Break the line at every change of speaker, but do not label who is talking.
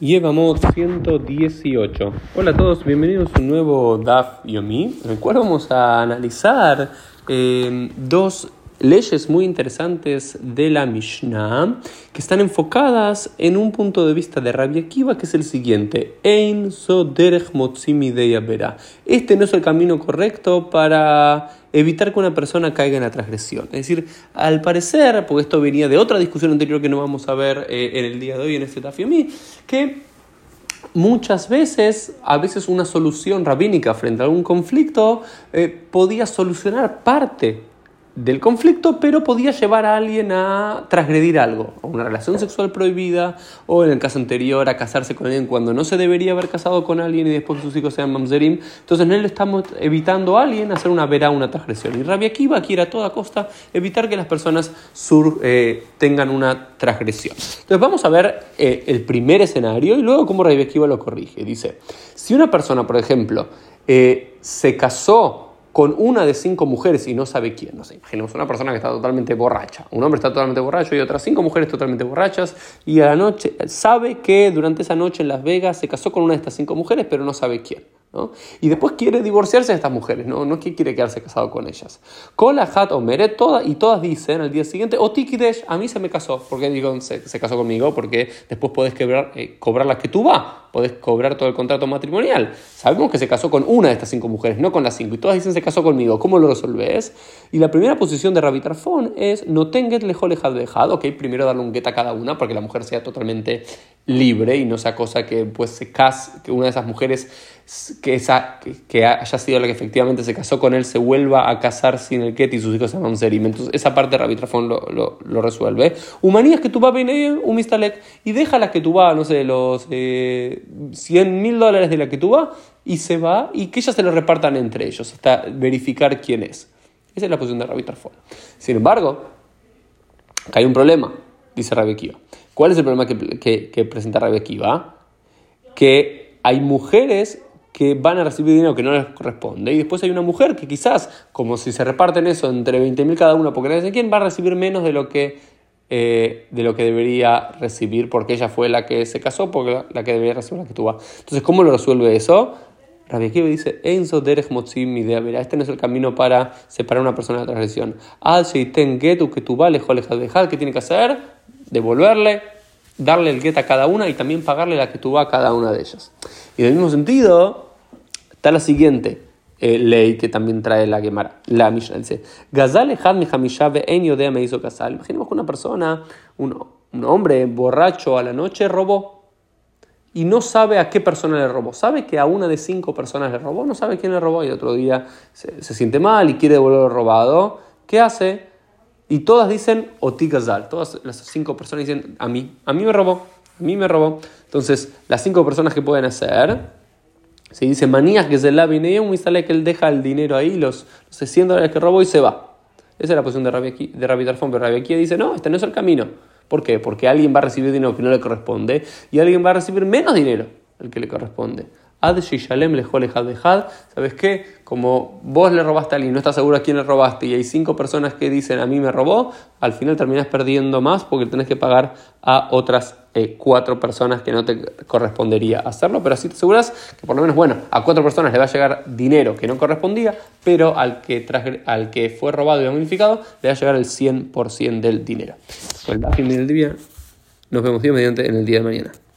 Llevamos 118. Hola a todos, bienvenidos a un nuevo DAF Yomi, en el cual vamos a analizar eh, dos leyes muy interesantes de la Mishnah que están enfocadas en un punto de vista de Rabbi Akiva que es el siguiente: Ein soderech Este no es el camino correcto para evitar que una persona caiga en la transgresión. Es decir, al parecer, porque esto venía de otra discusión anterior que no vamos a ver eh, en el día de hoy en este Tafiomí, que muchas veces, a veces una solución rabínica frente a algún conflicto eh, podía solucionar parte del conflicto, pero podía llevar a alguien a transgredir algo, a una relación sexual prohibida, o en el caso anterior a casarse con alguien cuando no se debería haber casado con alguien y después que sus hijos sean mamzerim. Entonces en él estamos evitando a alguien hacer una verá, una transgresión. Y Rabia Akiva quiere a toda costa evitar que las personas sur, eh, tengan una transgresión. Entonces vamos a ver eh, el primer escenario y luego cómo Rabia Akiva lo corrige. Dice, si una persona, por ejemplo, eh, se casó con una de cinco mujeres y no sabe quién. No sé, imaginemos una persona que está totalmente borracha. Un hombre está totalmente borracho y otras cinco mujeres totalmente borrachas. Y a la noche sabe que durante esa noche en Las Vegas se casó con una de estas cinco mujeres, pero no sabe quién. Y después quiere divorciarse de estas mujeres, no, no quiere quedarse casado con ellas. Kola hat o meret, toda, y todas dicen al día siguiente, o tikidesh, a mí se me casó. ¿Por qué digo se, casó conmigo? Porque después podés quebrar, eh, cobrar la que tú vas, podés cobrar todo el contrato matrimonial. Sabemos que se casó con una de estas cinco mujeres, no con las cinco, y todas dicen se casó conmigo. ¿Cómo lo resolves? Y la primera posición de Rabitarfón es no tenget lejole dejado, ok, primero darle un get a cada una para que la mujer sea totalmente libre y no sea cosa que pues se case, que una de esas mujeres que, esa, que, haya sido la que efectivamente se casó con él se vuelva a casar sin el Ket y sus hijos se llaman Serim. Entonces, esa parte Rabitrafón lo, lo, lo, resuelve. Humanías que tú vas un mistalek y deja la que tú vas, no sé, los eh, 100 mil dólares de la que tú vas y se va y que ellas se lo repartan entre ellos hasta verificar quién es. Esa es la posición de Rabitrafón. Sin embargo, hay un problema, dice Rabbi ¿Cuál es el problema que, que, presenta Rabbi Que hay mujeres que van a recibir dinero que no les corresponde. Y después hay una mujer que quizás, como si se reparten eso entre 20.000 cada uno, porque no sé quién, va a recibir menos de lo que, eh, de lo que debería recibir, porque ella fue la que se casó, porque la, que debería recibir la que tuvo. Entonces, ¿cómo lo resuelve eso? Rabbi Akiva dice, Enzo derech motzim idea, este no es el camino para separar a una persona de la transgresión. Al sheiten getu que tú vale, dejar, ¿qué tiene que hacer? Devolverle, darle el get a cada una y también pagarle la que tú a cada una de ellas. Y en el mismo sentido, está la siguiente eh, ley que también trae la Gemara, la Mishnah. Dice, me hizo casar. Imaginemos que una persona, un, hombre borracho a la noche robó y no sabe a qué persona le robó. Sabe que a una de cinco personas le robó, no sabe quién le robó y otro día se, se siente mal y quiere devolver lo robado. ¿Qué hace? Y todas dicen Otikazal. Todas las cinco personas dicen a mí. A mí me robó. A mí me robó. Entonces, las cinco personas que pueden hacer, se dice manías que se la viene un sale que él deja el dinero ahí, los, los 100 dólares que robó y se va. Esa es la posición de Rabbi, de Rabbi Tarfón, pero Rabbi aquí dice, no, este no es el camino. ¿Por qué? Porque alguien va a recibir dinero que no le corresponde y alguien va a recibir menos dinero al que le corresponde. Ad Shishalem Dejad. ¿Sabes qué? Como vos le robaste a alguien no estás seguro a quién le robaste y hay cinco personas que dicen a mí me robó, al final terminas perdiendo más porque tenés que pagar a otras eh, cuatro personas que no te correspondería hacerlo, pero así te aseguras que por lo menos, bueno, a cuatro personas le va a llegar dinero que no correspondía, pero al que, al que fue robado y damnificado le va a llegar el 100% del dinero. Pues el del día, nos vemos mediante en el día de mañana.